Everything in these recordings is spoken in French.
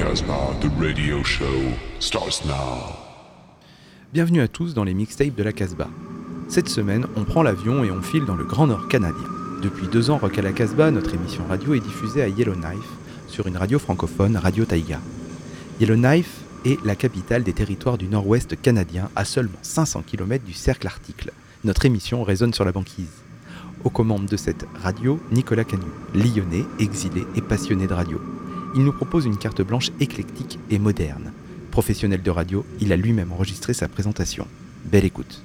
Casbah, the radio show starts now. Bienvenue à tous dans les mixtapes de la Casbah. Cette semaine, on prend l'avion et on file dans le Grand Nord canadien. Depuis deux ans, Rock à la Casbah, notre émission radio est diffusée à Yellowknife sur une radio francophone, Radio Taïga. Yellowknife est la capitale des territoires du nord-ouest canadien, à seulement 500 km du cercle article. Notre émission résonne sur la banquise. Aux commandes de cette radio, Nicolas Canu, lyonnais, exilé et passionné de radio. Il nous propose une carte blanche éclectique et moderne. Professionnel de radio, il a lui-même enregistré sa présentation. Belle écoute.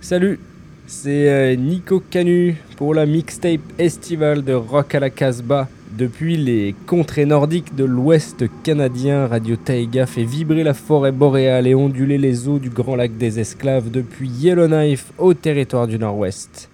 Salut, c'est euh, Nico Canu pour la mixtape estivale de Rock à la Casbah. Depuis les contrées nordiques de l'ouest canadien, Radio Taïga fait vibrer la forêt boréale et onduler les eaux du grand lac des esclaves depuis Yellowknife au territoire du nord-ouest.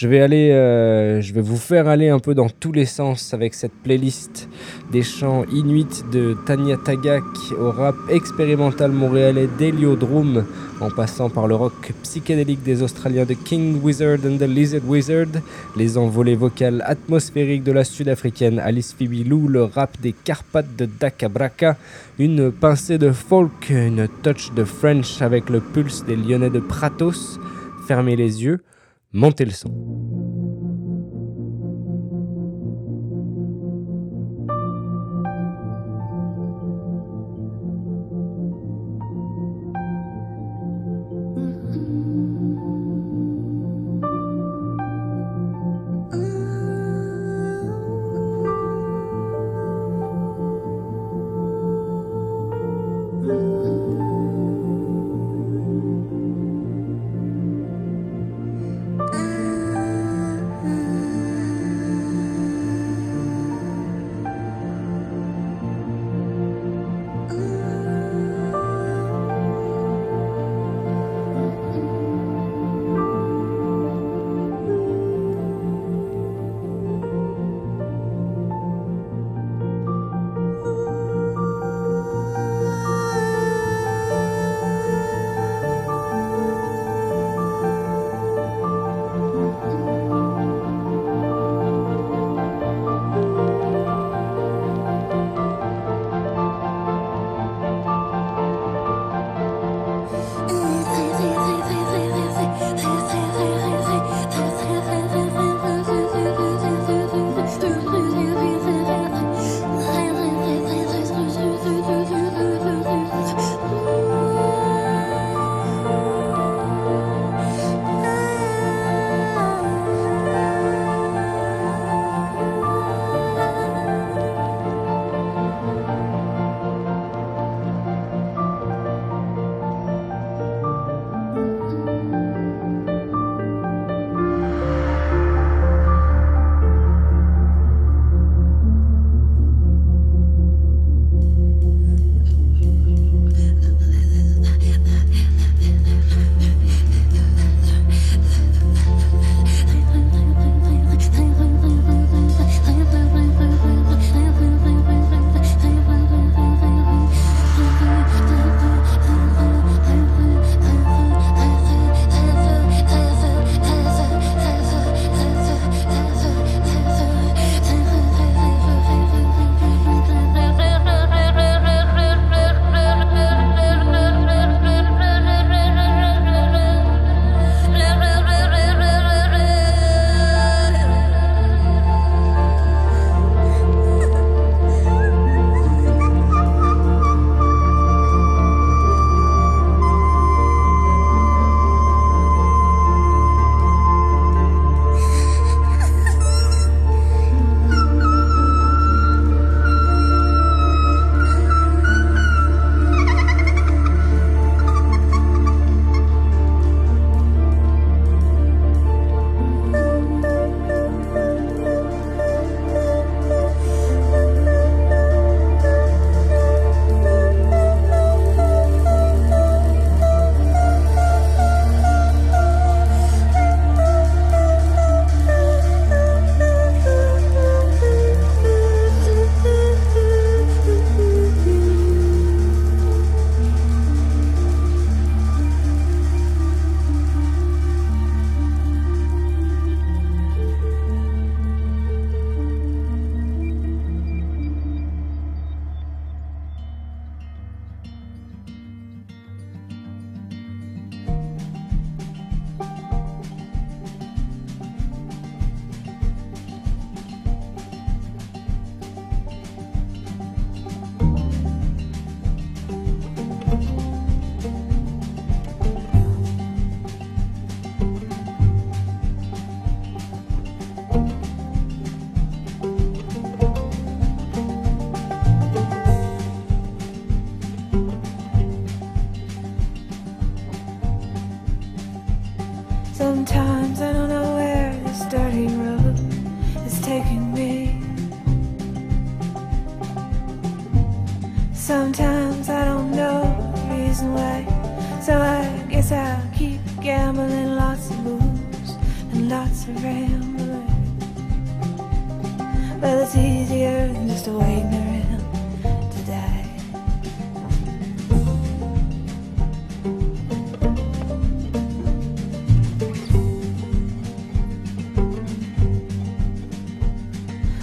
Je vais aller, euh, je vais vous faire aller un peu dans tous les sens avec cette playlist des chants inuits de Tanya Tagak au rap expérimental montréalais d'Heliodrome, en passant par le rock psychédélique des Australiens de King Wizard and the Lizard Wizard, les envolées vocales atmosphériques de la sud-africaine Alice Lou, le rap des Carpates de Dakabraka, une pincée de folk, une touch de French avec le pulse des Lyonnais de Pratos. Fermez les yeux, montez le son.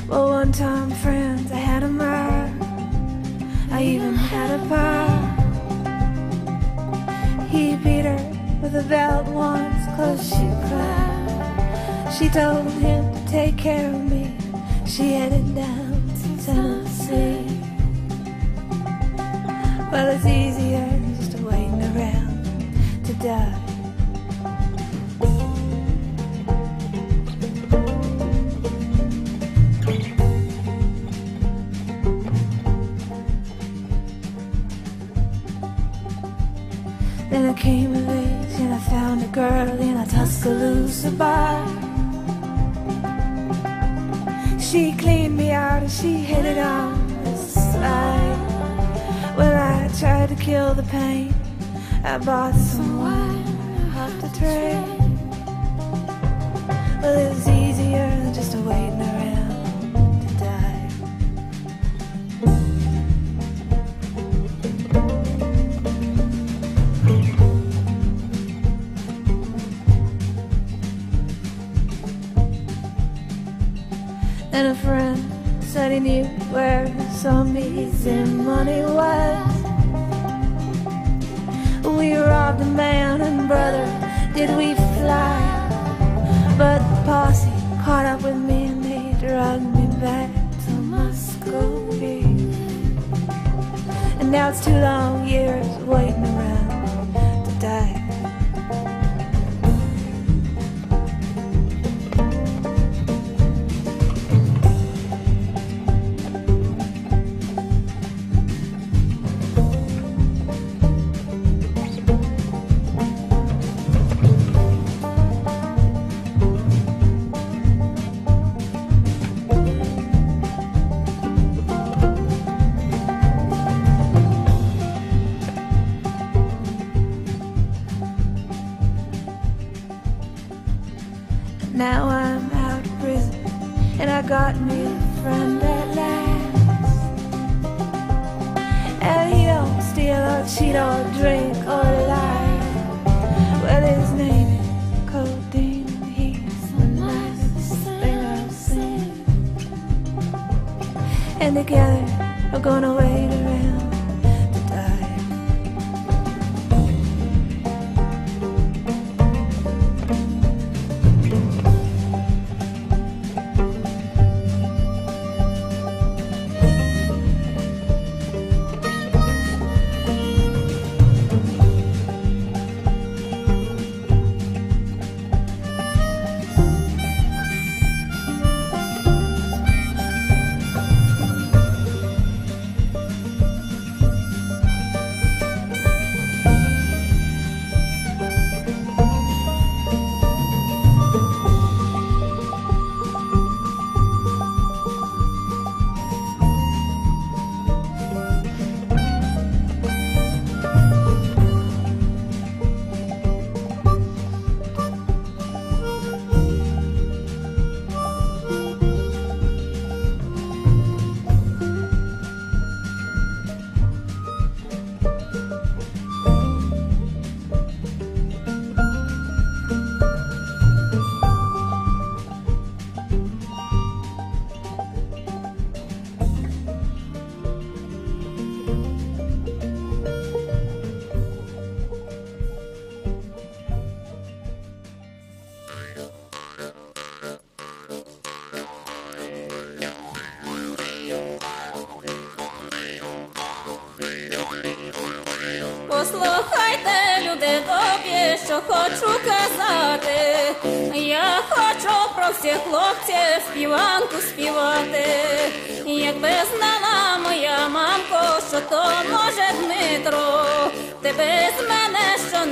Well, one time, friends, I had a mile. I even had a pie. He beat her with a belt once, cause she cried. She told him to take care of me. She headed down to Tennessee. Well, it's easier just waiting around to die. A bar. She cleaned me out and she hit it on the slide. Well, I tried to kill the pain. I bought some wine off the train. Well, it was easier than just waiting where some easy money was. We robbed a man and brother, did we fly? But the posse caught up with me and they dragged me back to Muscovy. And now it's two long years waiting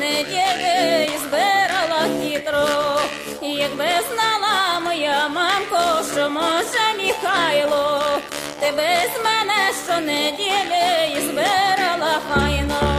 мене щонеділі збирала хитро. Якби знала моя мамко, що може Михайло, ти без мене щонеділі збирала хайно.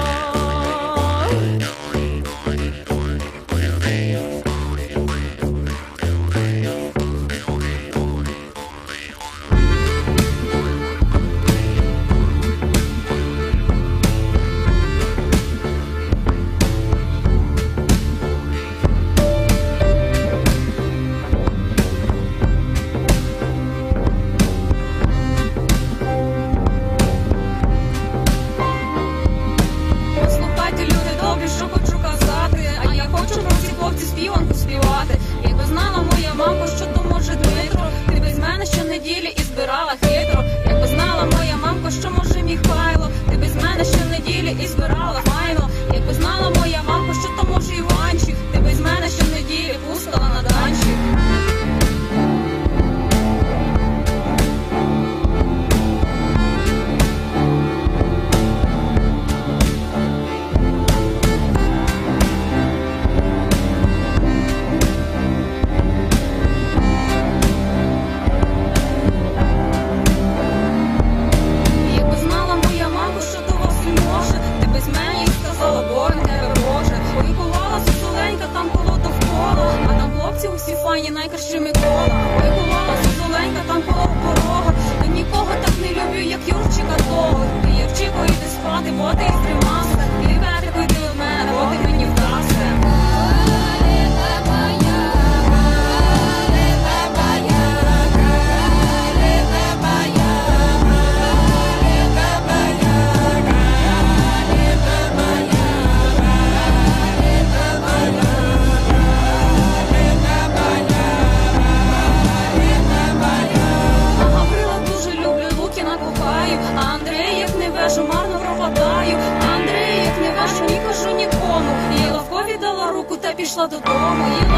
oh domo e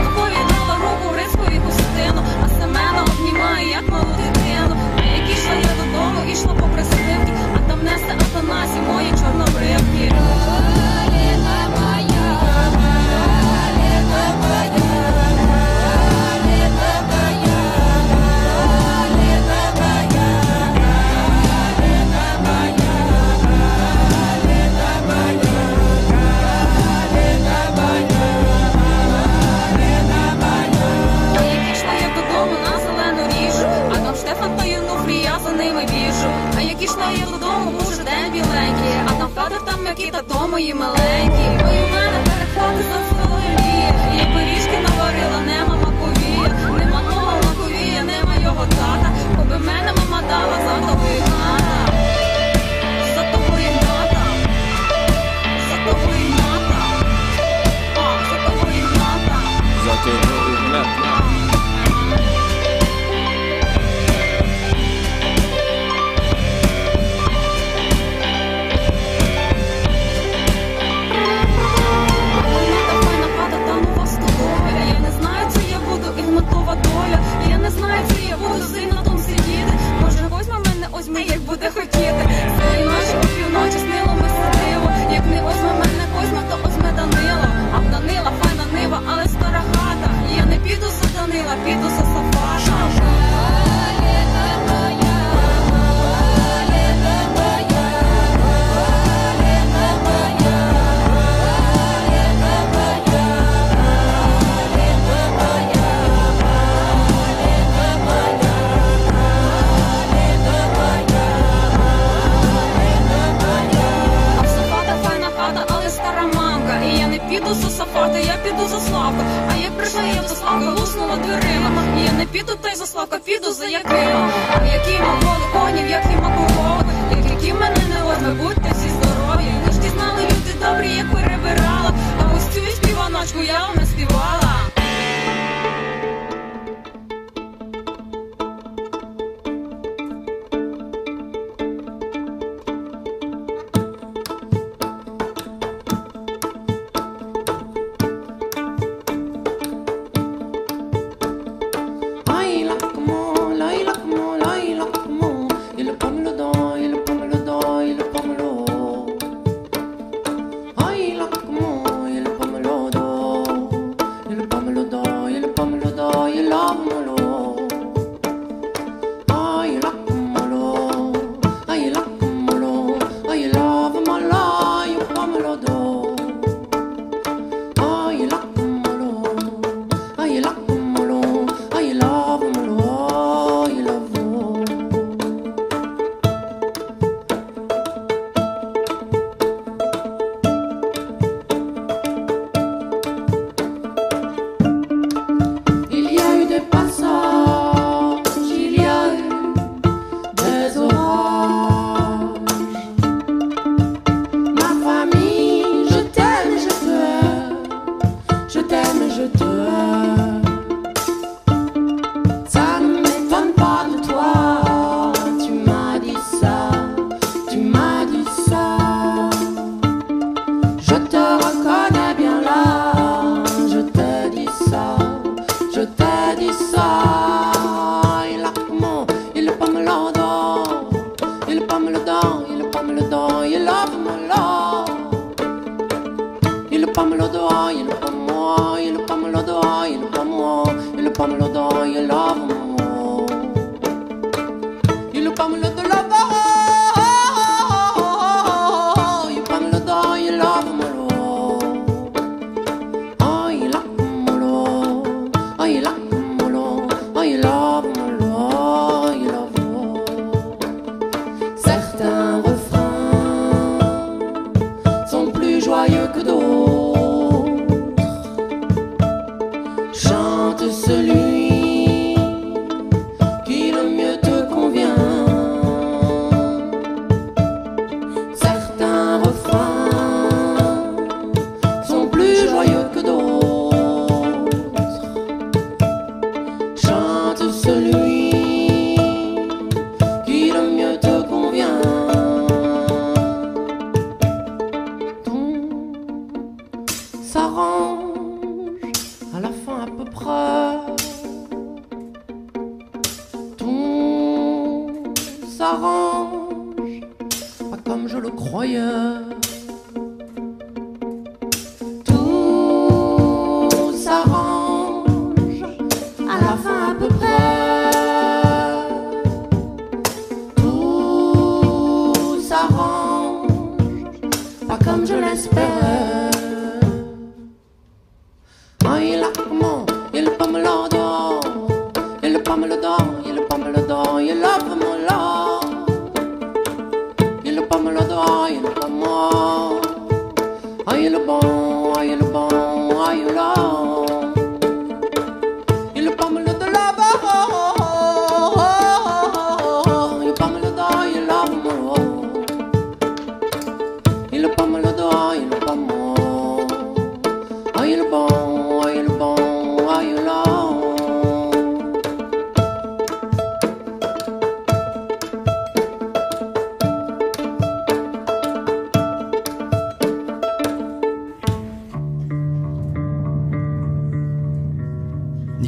Chante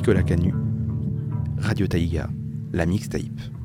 Nicolas Canu, Radio Taïga, la mixtape.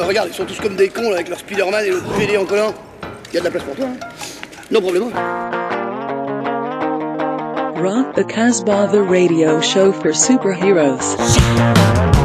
regarde, ils sont tous comme des cons avec leur Spider-Man et le PD en collant. Il y a de la place pour toi. Hein. No problème. Rock the Casbah, the radio show for superheroes.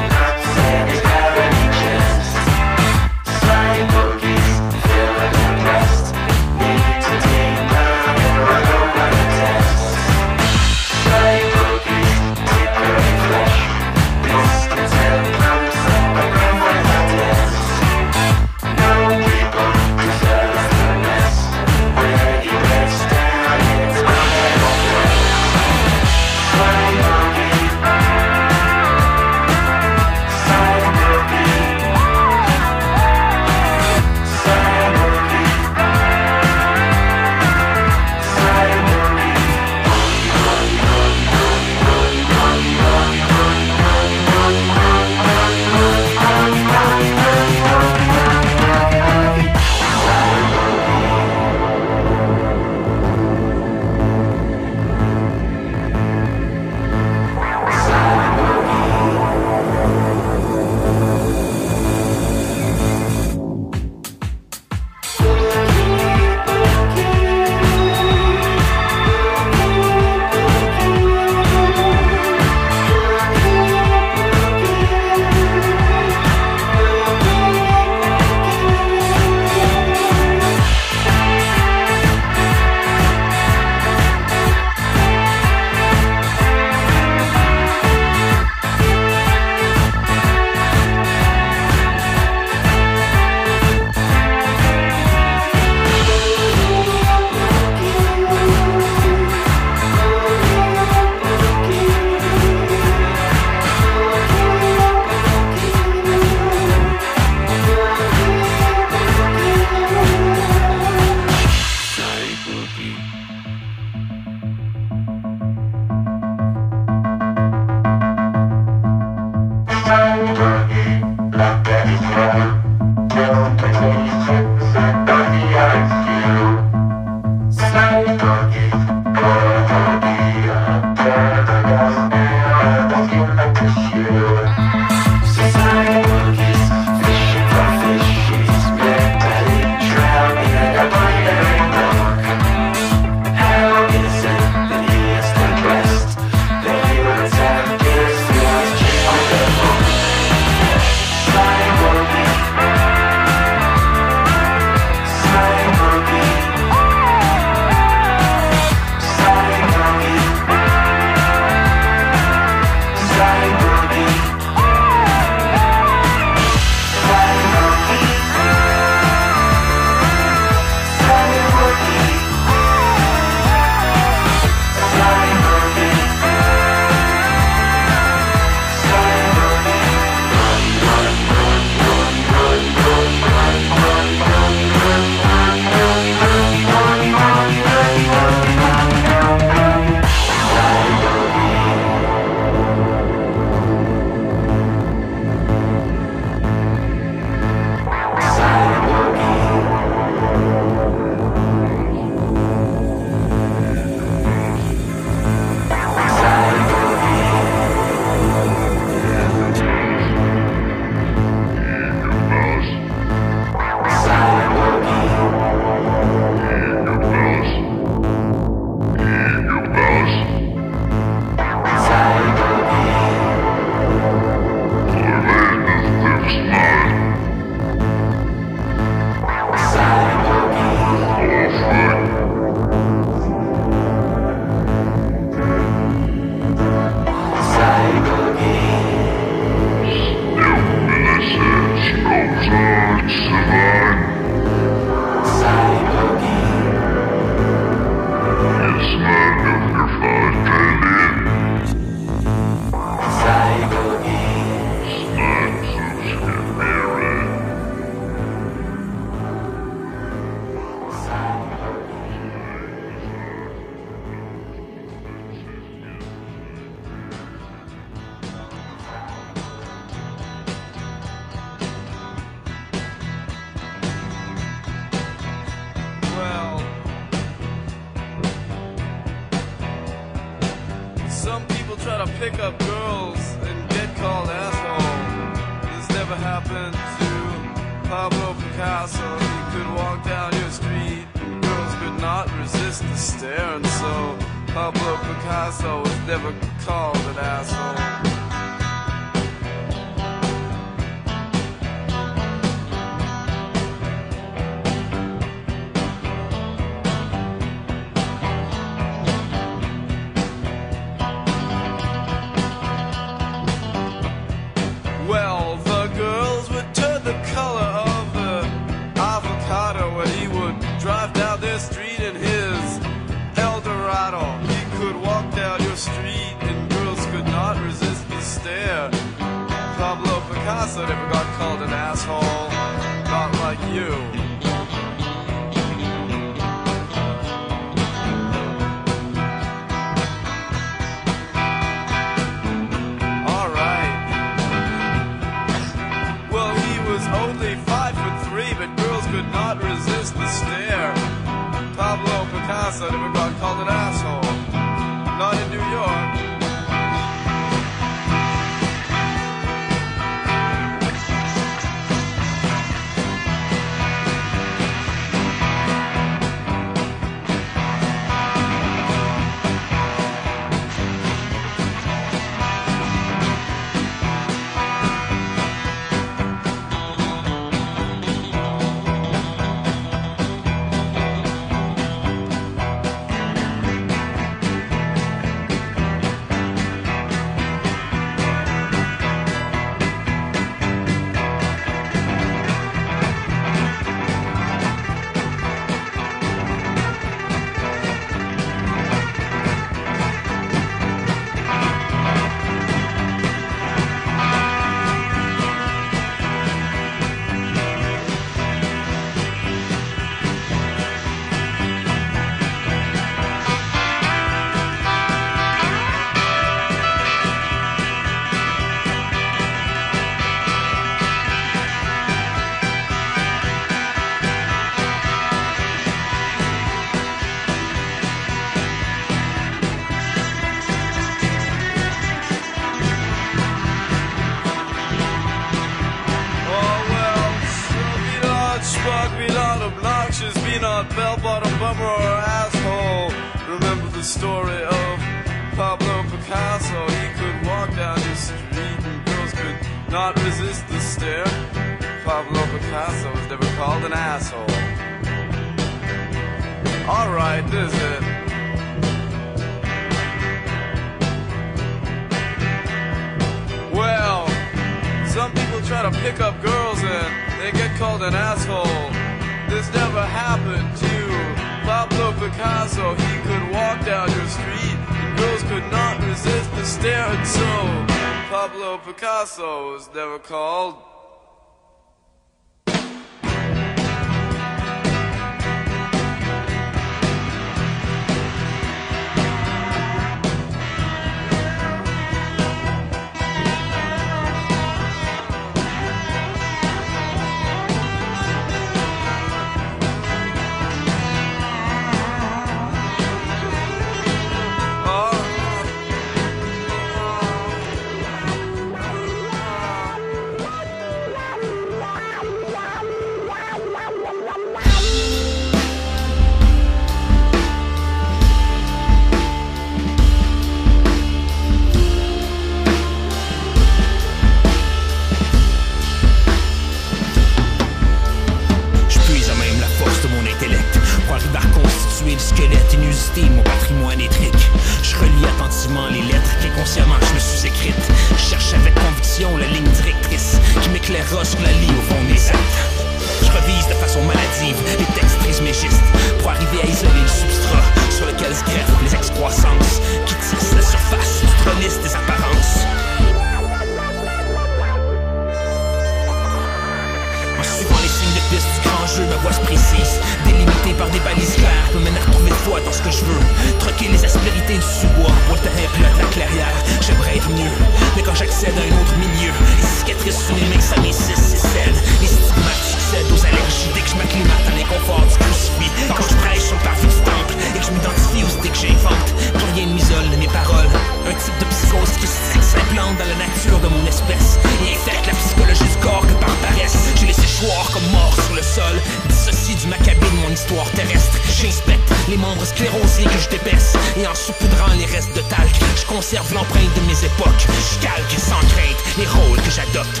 que je Et en saupoudrant les restes de talc Je conserve l'empreinte de mes époques. Je calque sans crainte les rôles que j'adopte.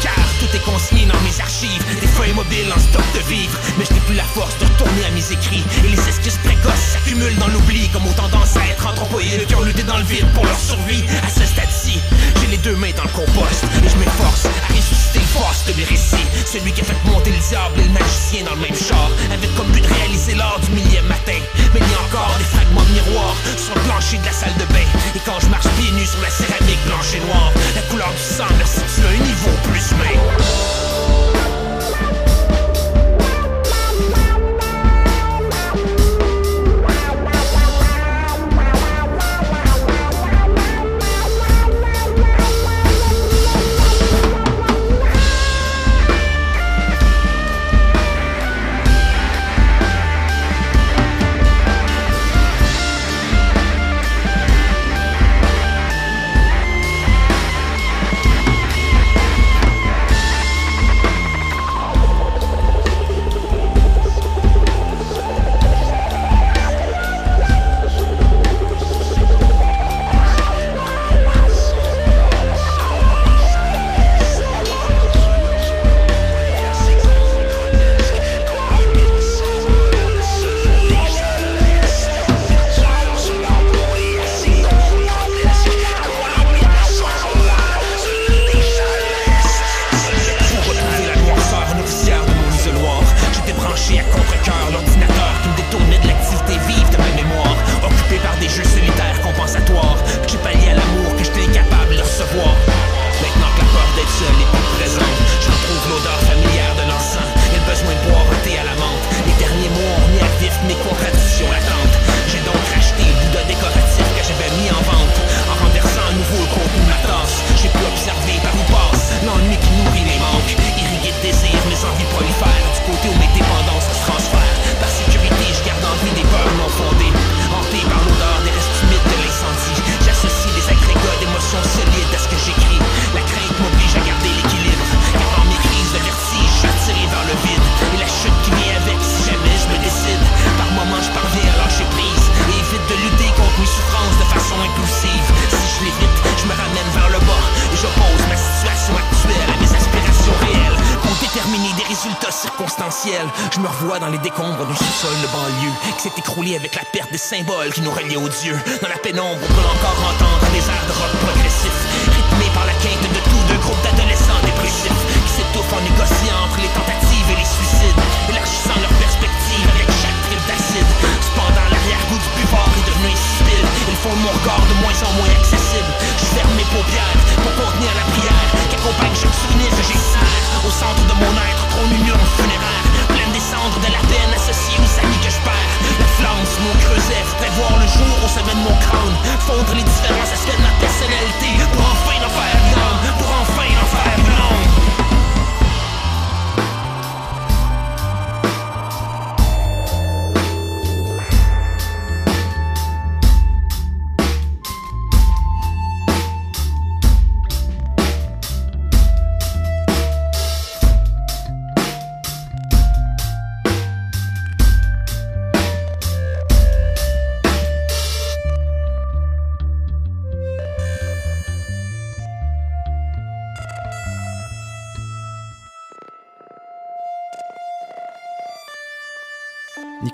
Car tout est consigné dans mes archives. Des feuilles mobiles en stock de vivre Mais je n'ai plus la force de retourner à mes écrits. Et les esquisses précoces s'accumulent dans l'oubli Comme autant d'ancêtres anthropoïdes qui ont lutté dans le vide pour leur survie. À ce stade-ci, j'ai les deux mains dans le compost. Et je m'efforce à ressusciter force. Celui qui a fait monter le diable et le magicien dans le même char, avec comme but de réaliser l'or du millième matin. Mais il y a encore des fragments de miroir sur le plancher de la salle de bain. Et quand je marche pieds nus sur la céramique blanche et noire, la couleur du sang, me tu as un niveau plus humain. symbole qui nous reliait aux dieux. Dans la pénombre, on peut encore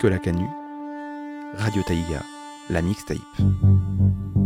la. Radio Taïga, la mixtape.